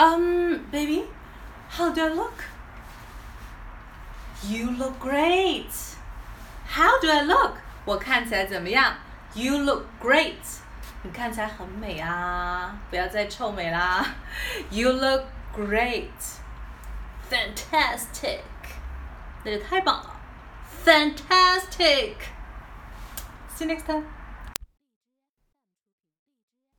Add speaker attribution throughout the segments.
Speaker 1: Um, baby, how do I look? You look great. How do I look? 我看起来怎么样？You look great. 你看起来很美啊！不要再臭美啦。You look great. Fantastic. 那就太棒了。Fantastic. See you next time.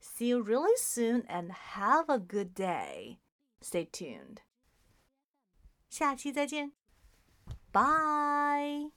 Speaker 2: See you really soon and have a good day. Stay tuned. 下期再见，拜。